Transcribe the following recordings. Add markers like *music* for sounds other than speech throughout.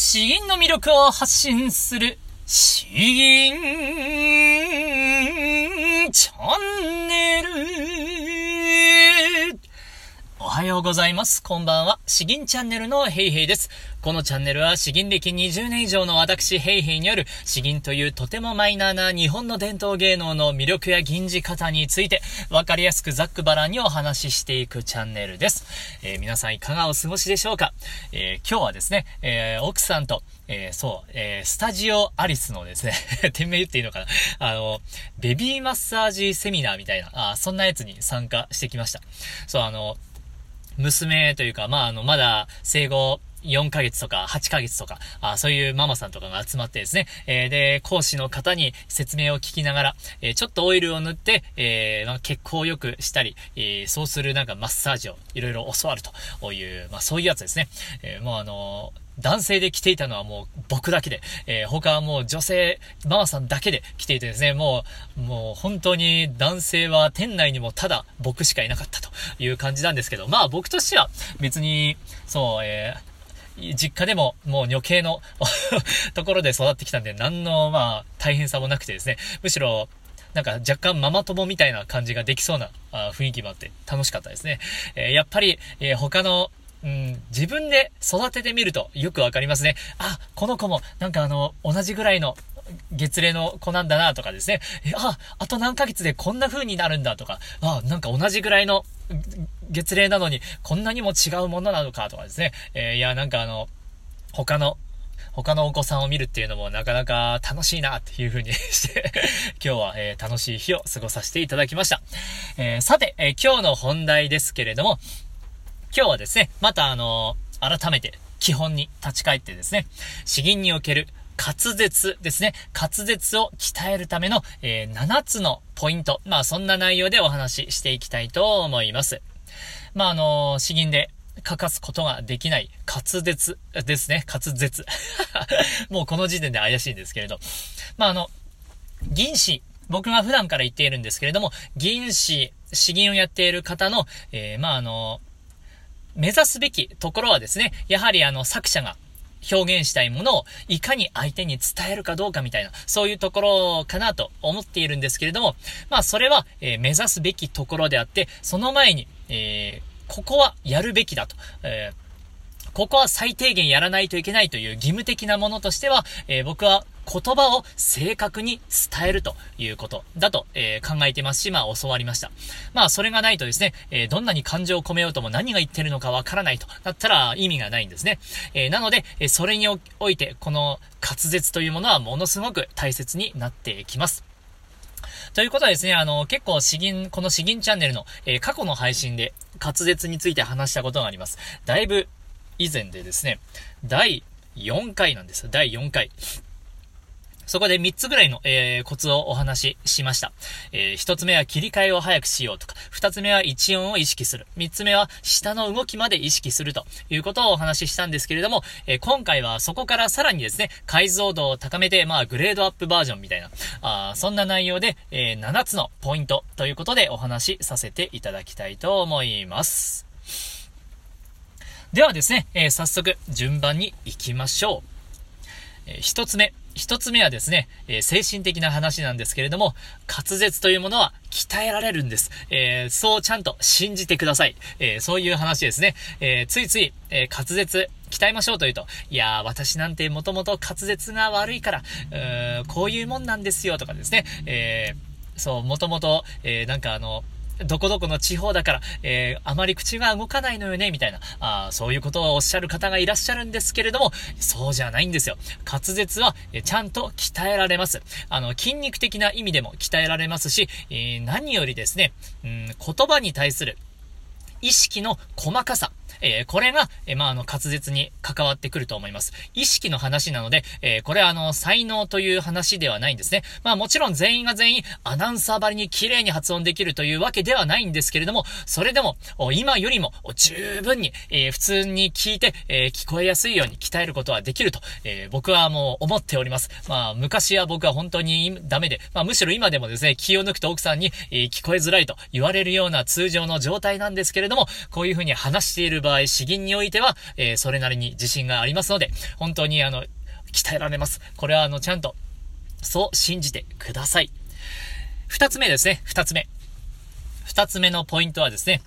詩吟の魅力を発信する、詩吟チャンネル。はようございます。こんばんは。詩吟チャンネルのヘイヘイです。このチャンネルは詩吟歴20年以上の私ヘイヘイによる詩吟というとてもマイナーな日本の伝統芸能の魅力や吟じ方についてわかりやすくざっくばらんにお話ししていくチャンネルです。えー、皆さんいかがお過ごしでしょうか、えー、今日はですね、えー、奥さんとえー、そう、えー、スタジオアリスのですね *laughs* 店名言っていいのかな？あの、ベビーマッサージセミナーみたいな、あそんなやつに参加してきました。そう、あの、娘というか、まあ、あの、まだ生後4ヶ月とか8ヶ月とか、あそういうママさんとかが集まってですね、えー、で、講師の方に説明を聞きながら、えー、ちょっとオイルを塗って、えー、まあ、血行を良くしたり、えそうするなんかマッサージをいろいろ教わるという、まあ、そういうやつですね。えもうあの男性で来ていたのはもう僕だけで、えー、他はもう女性、ママさんだけで来ていてですね、もう、もう本当に男性は店内にもただ僕しかいなかったという感じなんですけど、まあ僕としては別に、そう、えー、実家でももう女系の *laughs* ところで育ってきたんで、何のまあ大変さもなくてですね、むしろなんか若干ママ友みたいな感じができそうなあ雰囲気もあって楽しかったですね。えー、やっぱり、えー、他のうん、自分で育ててみるとよくわかりますね。あ、この子もなんかあの、同じぐらいの月齢の子なんだなとかですね。え、あ、あと何ヶ月でこんな風になるんだとか、あ、なんか同じぐらいの月齢なのにこんなにも違うものなのかとかですね。えー、いや、なんかあの、他の他のお子さんを見るっていうのもなかなか楽しいなっていう風にして *laughs* 今日は、えー、楽しい日を過ごさせていただきました。えー、さて、えー、今日の本題ですけれども、今日はですね、またあの、改めて基本に立ち返ってですね、詩吟における滑舌ですね。滑舌を鍛えるための、えー、7つのポイント。まあそんな内容でお話ししていきたいと思います。まああのー、詩吟で欠かすことができない滑舌ですね。滑舌。*laughs* もうこの時点で怪しいんですけれど。まああの、銀紙。僕が普段から言っているんですけれども、銀紙、詩吟をやっている方の、えー、まああの、目指すべきところはですね、やはりあの作者が表現したいものをいかに相手に伝えるかどうかみたいな、そういうところかなと思っているんですけれども、まあそれは、えー、目指すべきところであって、その前に、えー、ここはやるべきだと、えーここは最低限やらないといけないという義務的なものとしては、え、僕は言葉を正確に伝えるということだと、えー、考えてますし、まあ教わりました。まあそれがないとですね、えー、どんなに感情を込めようとも何が言ってるのかわからないとだったら意味がないんですね。えー、なので、えそれにおいて、この滑舌というものはものすごく大切になってきます。ということはですね、あの、結構詩吟、この詩吟チャンネルの、え、過去の配信で滑舌について話したことがあります。だいぶ以前でですね、第4回なんです。第4回。そこで3つぐらいの、えー、コツをお話ししました。えー、1つ目は切り替えを早くしようとか、2つ目は一音を意識する。3つ目は下の動きまで意識するということをお話ししたんですけれども、えー、今回はそこからさらにですね、解像度を高めて、まあ、グレードアップバージョンみたいな、あそんな内容で、えー、7つのポイントということでお話しさせていただきたいと思います。ではですね、えー、早速順番に行きましょう。え、一つ目。一つ目はですね、えー、精神的な話なんですけれども、滑舌というものは鍛えられるんです。えー、そうちゃんと信じてください。えー、そういう話ですね。えついつい、え滑舌、鍛えましょうというと、いやー、私なんてもともと滑舌が悪いから、うーこういうもんなんですよとかですね、えーそう、もともと、えなんかあの、どこどこの地方だから、えー、あまり口が動かないのよね、みたいな、あそういうことをおっしゃる方がいらっしゃるんですけれども、そうじゃないんですよ。滑舌は、えちゃんと鍛えられます。あの、筋肉的な意味でも鍛えられますし、えー、何よりですね、うん、言葉に対する意識の細かさ、えー、これが、えー、まあ、あの、滑舌に関わってくると思います。意識の話なので、えー、これはあの、才能という話ではないんですね。まあ、もちろん全員が全員アナウンサーばりに綺麗に発音できるというわけではないんですけれども、それでも、今よりも十分に、え普通に聞いて、え聞こえやすいように鍛えることはできると、え僕はもう思っております。まあ、昔は僕は本当にダメで、まあ、むしろ今でもですね、気を抜くと奥さんに、え聞こえづらいと言われるような通常の状態なんですけれども、こういうふうに話しているる場合、詩吟においては、えー、それなりに自信がありますので、本当にあの、鍛えられます。これはあの、ちゃんと、そう信じてください。二つ目ですね、二つ目。二つ目のポイントはですね、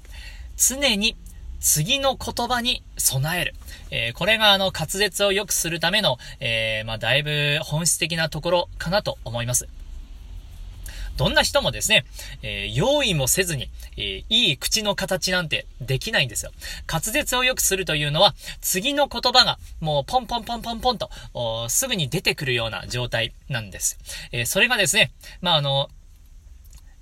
常に次の言葉に備える。えー、これがあの滑舌を良くするための、えー、まあ、だいぶ本質的なところかなと思います。どんな人もですね、えー、用意もせずに、えー、いい口の形なんてできないんですよ。滑舌を良くするというのは、次の言葉がもうポンポンポンポンポンと、すぐに出てくるような状態なんです。えー、それがですね、まあ、あの、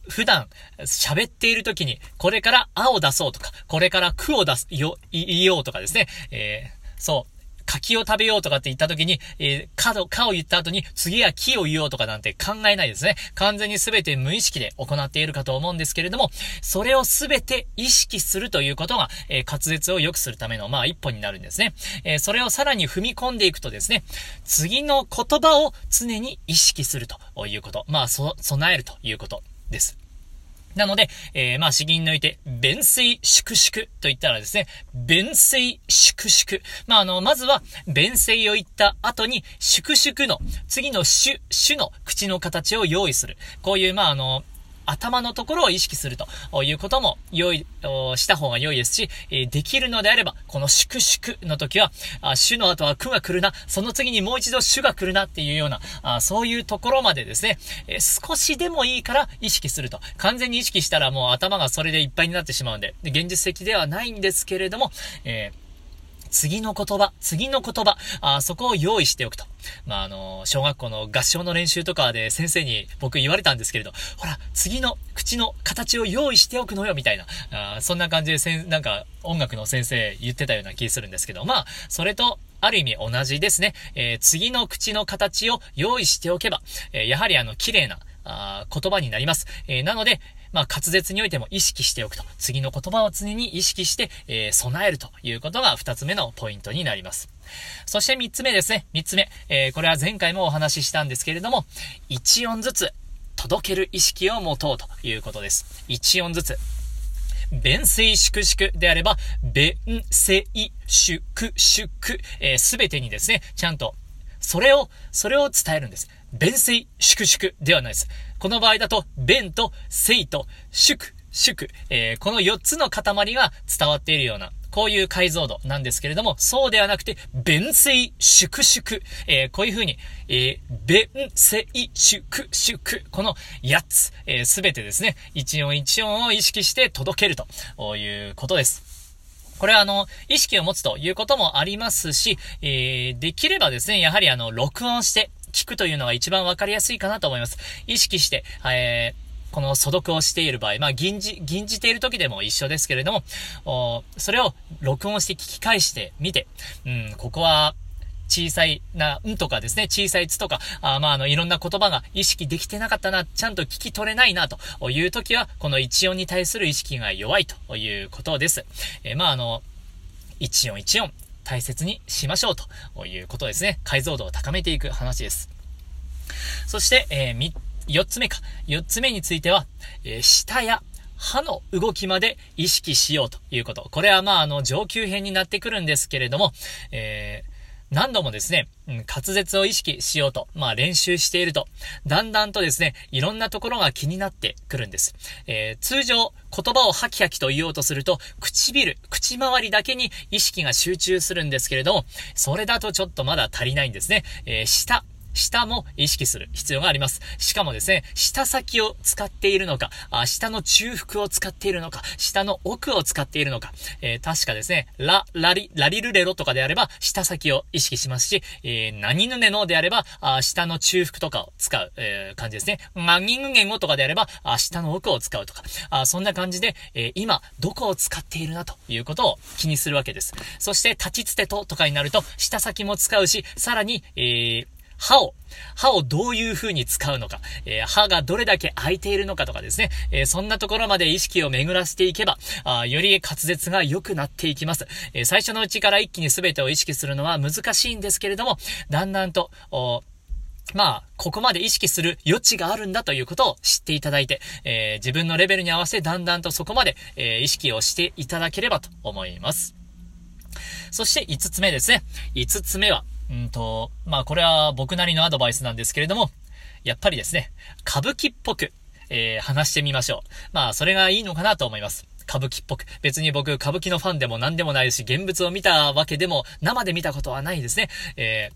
普段喋っている時に、これからあを出そうとか、これからくを出す、よ、言おうとかですね、えー、そう。柿を食べようとかって言った時に、えー、かの、かを言った後に、次は木を言おうとかなんて考えないですね。完全に全て無意識で行っているかと思うんですけれども、それを全て意識するということが、えー、滑舌を良くするための、まあ、一歩になるんですね。えー、それをさらに踏み込んでいくとですね、次の言葉を常に意識するということ。まあ、そ、備えるということです。なので、えー、まあ、詩吟抜いて、弁水粛々と言ったらですね、弁水粛々。まあ、あの、まずは、弁水を言った後に、粛々の、次の主、主の口の形を用意する。こういう、まあ、あの、頭のところを意識するということも良い、した方が良いですし、できるのであれば、この粛々の時は、あ主の後は苦が来るな、その次にもう一度主が来るなっていうような、そういうところまでですね、少しでもいいから意識すると。完全に意識したらもう頭がそれでいっぱいになってしまうんで、で現実的ではないんですけれども、えー次の言葉、次の言葉、あそこを用意しておくと。まあ、あの、小学校の合唱の練習とかで先生に僕言われたんですけれど、ほら、次の口の形を用意しておくのよ、みたいな。あそんな感じでせん、なんか音楽の先生言ってたような気するんですけど、まあ、それと、ある意味同じですね。えー、次の口の形を用意しておけば、えー、やはりあの、綺麗な、あ言葉になります。えー、なので、まあ、滑舌においても意識しておくと。次の言葉を常に意識して、えー、備えるということが二つ目のポイントになります。そして三つ目ですね。三つ目。えー、これは前回もお話ししたんですけれども、一音ずつ届ける意識を持とうということです。一音ずつ。弁声粛々であれば、弁声粛々、えす、べてにですね、ちゃんと、それを、それを伝えるんです。弁声粛々ではないです。この場合だと、弁と声と祝、祝、えー、この4つの塊が伝わっているような、こういう解像度なんですけれども、そうではなくて、弁声粛々、えー、こういう風に、えー、弁声粛々、この8つ、す、え、べ、てですね、一音一音を意識して届けるということです。これはあの、意識を持つということもありますし、えー、できればですね、やはりあの、録音して、聞くというのが一番わかりやすいかなと思います。意識して、えー、この素読をしている場合、まあ、銀じ、銀じている時でも一緒ですけれども、おそれを録音して聞き返してみて、うん、ここは、小さいな、んとかですね、小さいつとか、あまあ、あの、いろんな言葉が意識できてなかったな、ちゃんと聞き取れないな、という時は、この一音に対する意識が弱いということです。えー、まあ、あの、一音一音、大切にしましょうということですね。解像度を高めていく話です。そして、えー、4つ目か。4つ目については、えー、舌や歯の動きまで意識しようということ。これはまあ、あの、上級編になってくるんですけれども、えー何度もですね、うん、滑舌を意識しようと、まあ練習していると、だんだんとですね、いろんなところが気になってくるんです。えー、通常、言葉をハキハキと言おうとすると、唇、口周りだけに意識が集中するんですけれども、それだとちょっとまだ足りないんですね。えー、舌、下も意識する必要があります。しかもですね、下先を使っているのか、あ下の中腹を使っているのか、下の奥を使っているのか、えー、確かですね、ラ、ラリ、ラリルレロとかであれば、下先を意識しますし、えー、何ぬねのであれば、あ下の中腹とかを使う、えー、感じですね。マギング言語とかであれば、あ下の奥を使うとか、あそんな感じで、え、今、どこを使っているなということを気にするわけです。そして、立ちつてととかになると、下先も使うし、さらに、えー、歯を、歯をどういう風に使うのか、えー、歯がどれだけ空いているのかとかですね、えー、そんなところまで意識を巡らせていけば、あより滑舌が良くなっていきます。えー、最初のうちから一気に全てを意識するのは難しいんですけれども、だんだんと、まあ、ここまで意識する余地があるんだということを知っていただいて、え自分のレベルに合わせだんだんとそこまで、え意識をしていただければと思います。そして5つ目ですね。5つ目は、うんと、まあこれは僕なりのアドバイスなんですけれども、やっぱりですね、歌舞伎っぽく、えー、話してみましょう。まあそれがいいのかなと思います。歌舞伎っぽく。別に僕、歌舞伎のファンでも何でもないし、現物を見たわけでも、生で見たことはないですね。え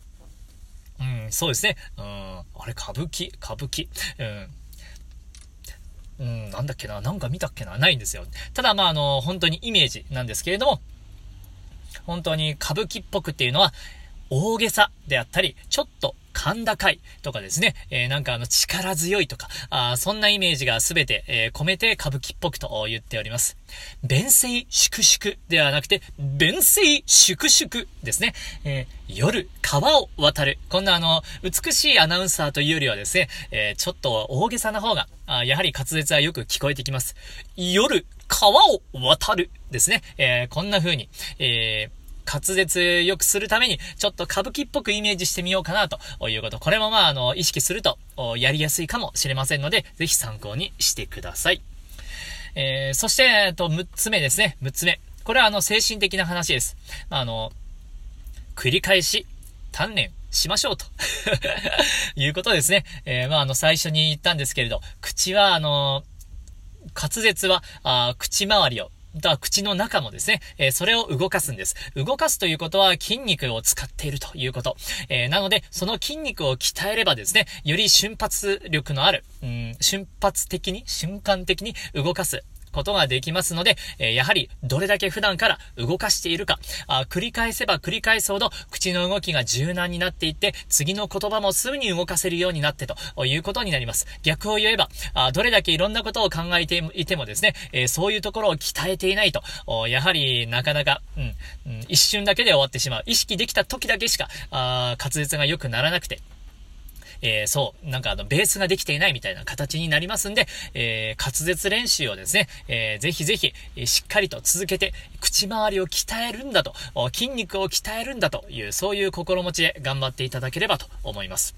ー、うん、そうですね。うん、あれ、歌舞伎、歌舞伎？うん、うん、なんだっけな、なんか見たっけな、ないんですよ。ただ、まあ、あの、本当にイメージなんですけれども、本当に歌舞伎っぽくっていうのは、大げさであったり、ちょっと甲高いとかですね、えー、なんかあの力強いとか、あそんなイメージがすべて、えー、込めて歌舞伎っぽくと言っております。弁声粛々ではなくて、弁声粛々ですね。えー、夜、川を渡る。こんなあの、美しいアナウンサーというよりはですね、えちょっと大げさな方が、あやはり滑舌はよく聞こえてきます。夜、川を渡るですね。えこんな風に、えー滑舌良くするために、ちょっと歌舞伎っぽくイメージしてみようかなということ。これもまあ、あの、意識すると、やりやすいかもしれませんので、ぜひ参考にしてください。えー、そして、えっと、6つ目ですね。6つ目。これはあの、精神的な話です。あの、繰り返し、鍛錬しましょうと *laughs* いうことですね。えー、まあ、あの、最初に言ったんですけれど、口は、あの、滑舌は、あ口周りをだ口の中もですね、えー、それを動かすんです。動かすということは筋肉を使っているということ。えー、なので、その筋肉を鍛えればですね、より瞬発力のある、うん、瞬発的に、瞬間的に動かす、ことができますので、え、やはりどれだけ普段から動かしているか、あ繰り返せば繰り返すほど口の動きが柔軟になっていって、次の言葉もすぐに動かせるようになってということになります。逆を言えば、あどれだけいろんなことを考えていてもですね、え、そういうところを鍛えていないと、やはりなかなか、うん、うん、一瞬だけで終わってしまう。意識できた時だけしか、あ滑舌が良くならなくて、えー、そう、なんかあの、ベースができていないみたいな形になりますんで、えー、滑舌練習をですね、えー、ぜひぜひ、しっかりと続けて、口周りを鍛えるんだと、筋肉を鍛えるんだという、そういう心持ちで頑張っていただければと思います。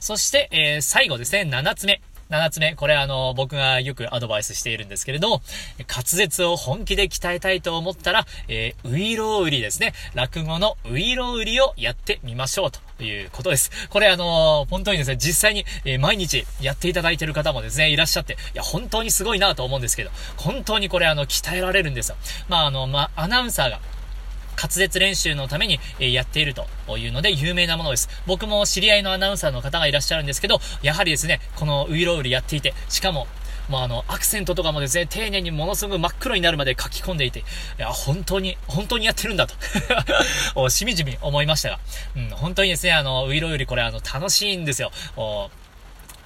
そして、え、最後ですね、7つ目。7つ目、これあの、僕がよくアドバイスしているんですけれども、滑舌を本気で鍛えたいと思ったら、えー、ウイロウリですね。落語のウイロウリをやってみましょうということです。これあの本当にですね、実際に、え、毎日やっていただいている方もですね、いらっしゃって、いや、本当にすごいなと思うんですけど、本当にこれあの、鍛えられるんですよ。まああの、まあ、アナウンサーが、滑舌練習のために、えやっているというので有名なものです。僕も知り合いのアナウンサーの方がいらっしゃるんですけど、やはりですね、このウイロウリやっていて、しかも、まあ、あの、アクセントとかもですね、丁寧にものすごく真っ黒になるまで書き込んでいて、いや、本当に、本当にやってるんだと *laughs* しみじみ思いましたが、うん、本当にですね、あの、ウイロウリこれあの、楽しいんですよ。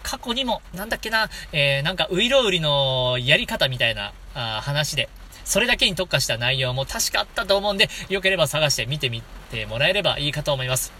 過去にも、なんだっけな、えー、なんか、ウイロウリのやり方みたいな、あ話で、それだけに特化した内容も確かあったと思うんで、良ければ探して見てみてもらえればいいかと思います。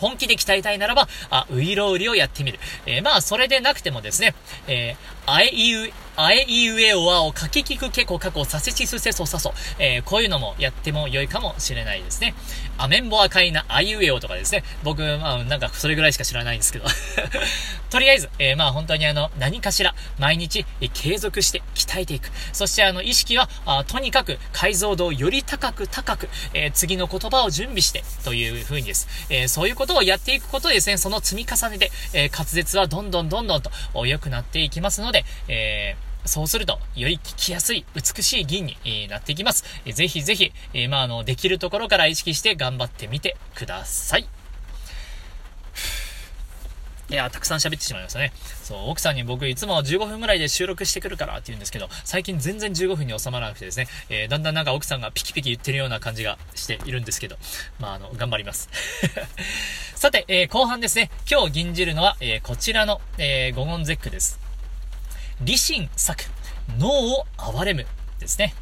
本気で鍛えたいならば、あ、ウイロウリをやってみる。えー、まあ、それでなくてもですね、えー、あえいう、あえいうえおわをかききくけこかこさせちすせそさそ。えー、こういうのもやっても良いかもしれないですね。アメンボ赤いなあいうえおとかですね。僕、まあ、なんかそれぐらいしか知らないんですけど。*laughs* とりあえず、えー、まあ本当にあの、何かしら毎日、継続して鍛えていく。そしてあの、意識は、あとにかく解像度をより高く高く、えー、次の言葉を準備して、という風にです。え、そういうことをやっていくことでですね、その積み重ねで、え滑舌はどんどんどんどんと良くなっていきますので、えーそうすると、より聞きやすい、美しい銀に、なっていきます。ぜひぜひ、えまあ、あの、できるところから意識して頑張ってみてください。いや、たくさん喋ってしまいましたね。そう、奥さんに僕いつも15分ぐらいで収録してくるからって言うんですけど、最近全然15分に収まらなくてですね、えー、だんだんなんか奥さんがピキピキ言ってるような感じがしているんですけど、まあ、あの、頑張ります。*laughs* さて、えー、後半ですね、今日吟じるのは、えー、こちらの、えー、五言絶句です。理心作、脳を憐れむですね。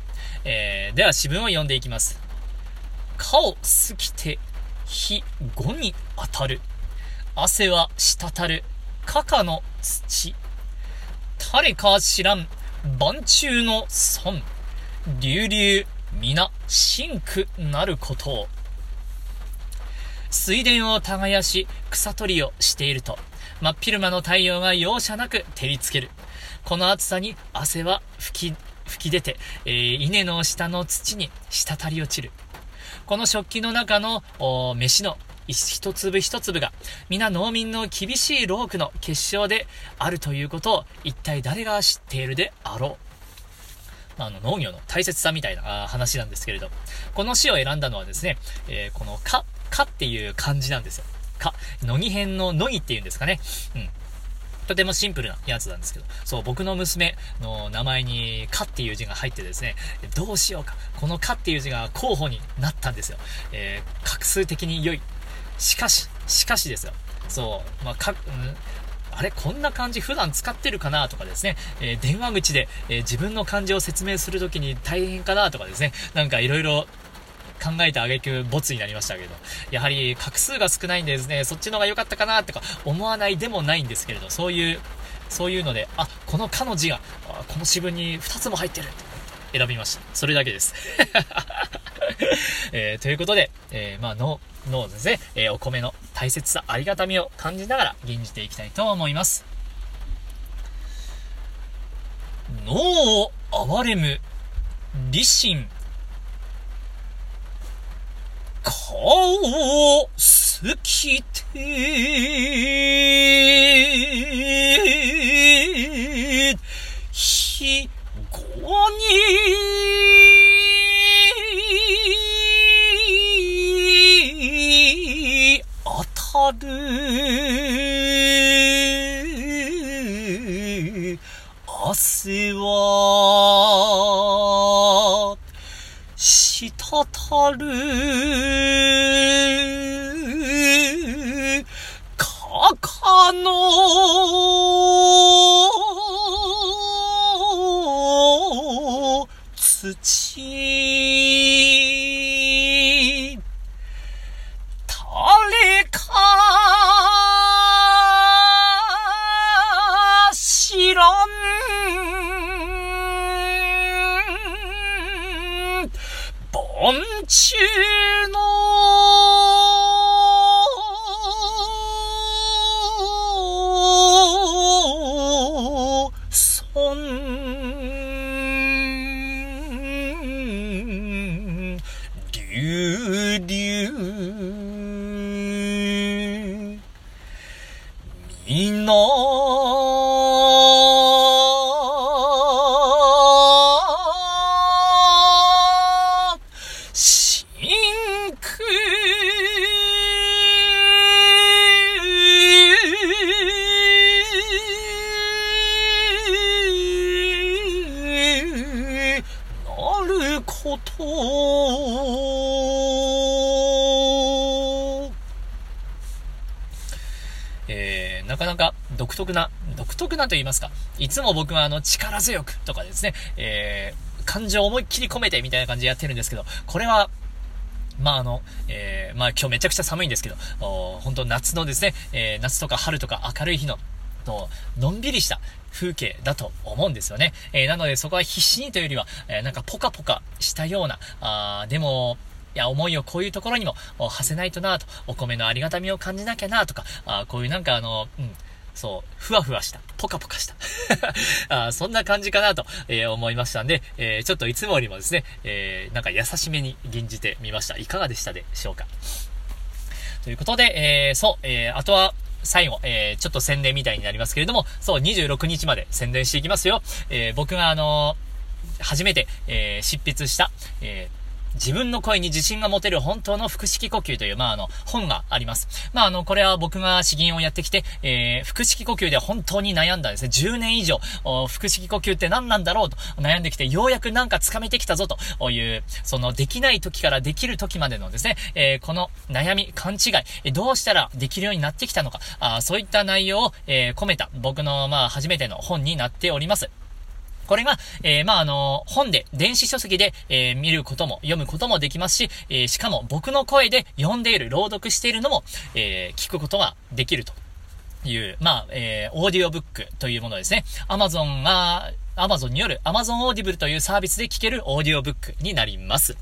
えー、では詩文を読んでいきます。顔過ぎて、火語に当たる。汗は滴る、かかの土。誰か知らん、万中の損。流々、皆、真苦なることを。水田を耕し、草取りをしていると、真っ昼間の太陽が容赦なく照りつける。この暑さに汗は吹き、吹き出て、えー、稲の下の土に滴り落ちる。この食器の中の、飯の一粒一粒が、皆農民の厳しい労苦の結晶であるということを、一体誰が知っているであろう。あの、農業の大切さみたいな話なんですけれど、この詩を選んだのはですね、えー、このか、かっていう漢字なんですよ。か。乃木編の乃木っていうんですかね。うん。とてもシンプルなやつなんですけど、そう、僕の娘の名前に、かっていう字が入ってですね、どうしようか。このかっていう字が候補になったんですよ。えー、画数的に良い。しかし、しかしですよ。そう、まあ、か、うん、あれこんな漢字普段使ってるかなとかですね、えー、電話口で、えー、自分の漢字を説明するときに大変かなとかですね、なんかいろいろ考えた挙句、ボツになりましたけど、やはり画数が少ないんでですね、そっちの方が良かったかなとか思わないでもないんですけれど、そういう、そういうので、あ、このかの字が、この詩文に2つも入ってるって選びました。それだけです。*laughs* えー、ということで、えー、まあ、の、のですね、えー、お米の大切さ、ありがたみを感じながら吟じていきたいと思います。脳を憐れむ、立身、顔を好きて、ひごに当たる汗は滴る昆虫のえー、なかなか独特な、独特なと言いますか、いつも僕はあの力強くとかですね、えー、感情を思いっきり込めてみたいな感じでやってるんですけど、これは、まああの、えー、まあ今日めちゃくちゃ寒いんですけど、本当夏のですね、えー、夏とか春とか明るい日の、と、のんびりした風景だと思うんですよね。えー、なのでそこは必死にというよりは、えー、なんかポカポカしたような、あでも、いや、思いをこういうところにも、馳せないとなと、お米のありがたみを感じなきゃなとか、あこういうなんかあの、うん、そう、ふわふわした、ポカポカした *laughs* あそんな感じかなと、えー、思いましたんで、えー、ちょっといつもよりもですね、えー、なんか優しめに吟じてみました。いかがでしたでしょうか？ということで、えー、そう、え、あとは、最後、えー、ちょっと宣伝みたいになりますけれども、そう、26日まで宣伝していきますよ。えー、僕があのー、初めて、えー、執筆した、えー、自分の声に自信が持てる本当の腹式呼吸という、まあ、あの、本があります。まあ、あの、これは僕が詩吟をやってきて、えー、腹式呼吸で本当に悩んだんですね。10年以上、腹式呼吸って何なんだろうと悩んできて、ようやくなんか掴めてきたぞという、その、できない時からできる時までのですね、えー、この悩み、勘違い、どうしたらできるようになってきたのか、あそういった内容を、えー、込めた僕の、まあ、初めての本になっております。これが、えー、まあ、あの、本で、電子書籍で、えー、見ることも、読むこともできますし、えー、しかも僕の声で読んでいる、朗読しているのも、え聞くことができるという、まあ、えオーディオブックというものですね。アマゾンが、アマゾンによる Amazon Audible というサービスで聞けるオーディオブックになります。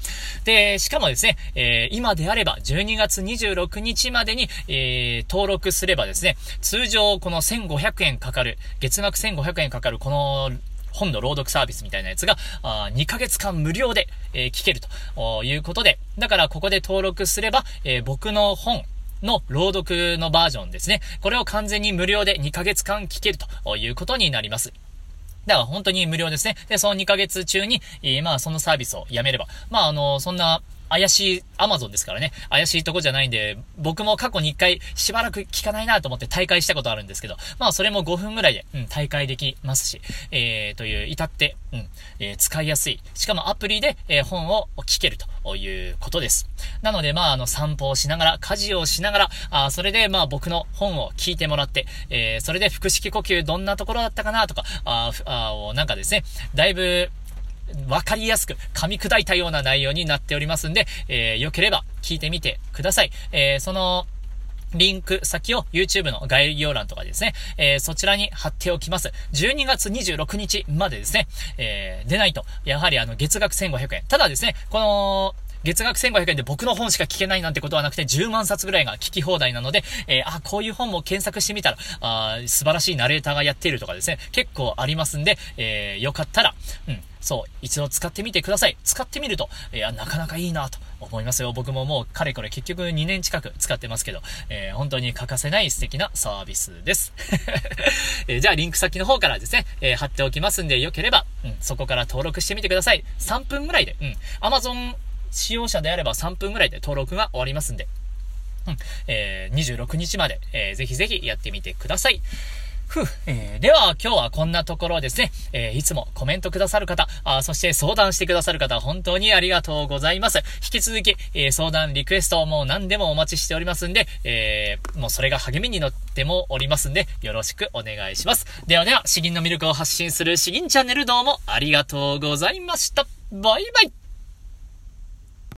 で、しかもですね、えー、今であれば12月26日までに、えー、登録すればですね、通常この1500円かかる、月額1500円かかるこの本の朗読サービスみたいなやつが、あ2ヶ月間無料で、え、聞けるということで、だからここで登録すれば、え、僕の本、の朗読のバージョンですね。これを完全に無料で2ヶ月間聞けるということになります。だから本当に無料ですね。で、その2ヶ月中に、え、まあそのサービスをやめれば、まああの、そんな、怪しい、アマゾンですからね。怪しいとこじゃないんで、僕も過去に一回しばらく聞かないなと思って大会したことあるんですけど、まあそれも5分ぐらいで、うん、大会できますし、えー、という、至って、うん、えー、使いやすい。しかもアプリで、えー、本を聞けるということです。なので、まああの、散歩をしながら、家事をしながら、あそれで、まあ僕の本を聞いてもらって、えー、それで腹式呼吸どんなところだったかなとか、ああなんかですね、だいぶ、わかりやすく噛み砕いたような内容になっておりますんで、えー、よければ聞いてみてください。えー、その、リンク先を YouTube の概要欄とかですね、えー、そちらに貼っておきます。12月26日までですね、えー、出ないと、やはりあの、月額1500円。ただですね、この、月額1500円で僕の本しか聞けないなんてことはなくて、10万冊ぐらいが聞き放題なので、えー、あ、こういう本も検索してみたら、あ素晴らしいナレーターがやっているとかですね、結構ありますんで、えー、よかったら、うん、そう、一度使ってみてください。使ってみると、いや、なかなかいいなと思いますよ。僕ももう、かれこれ結局2年近く使ってますけど、えー、本当に欠かせない素敵なサービスです。*laughs* えー、じゃあ、リンク先の方からですね、えー、貼っておきますんで、よければ、うん、そこから登録してみてください。3分ぐらいで、うん、Amazon 使用者であれば3分ぐらいで登録が終わりますんで、うん、えー、26日まで、えー、ぜひぜひやってみてください。ふえー、では、今日はこんなところですね。えー、いつもコメントくださる方、あそして相談してくださる方、本当にありがとうございます。引き続き、えー、相談、リクエストもう何でもお待ちしておりますんで、え、もうそれが励みになってもおりますんで、よろしくお願いします。ではでは、詩吟の魅力を発信する詩吟チャンネルどうもありがとうございました。バイバイ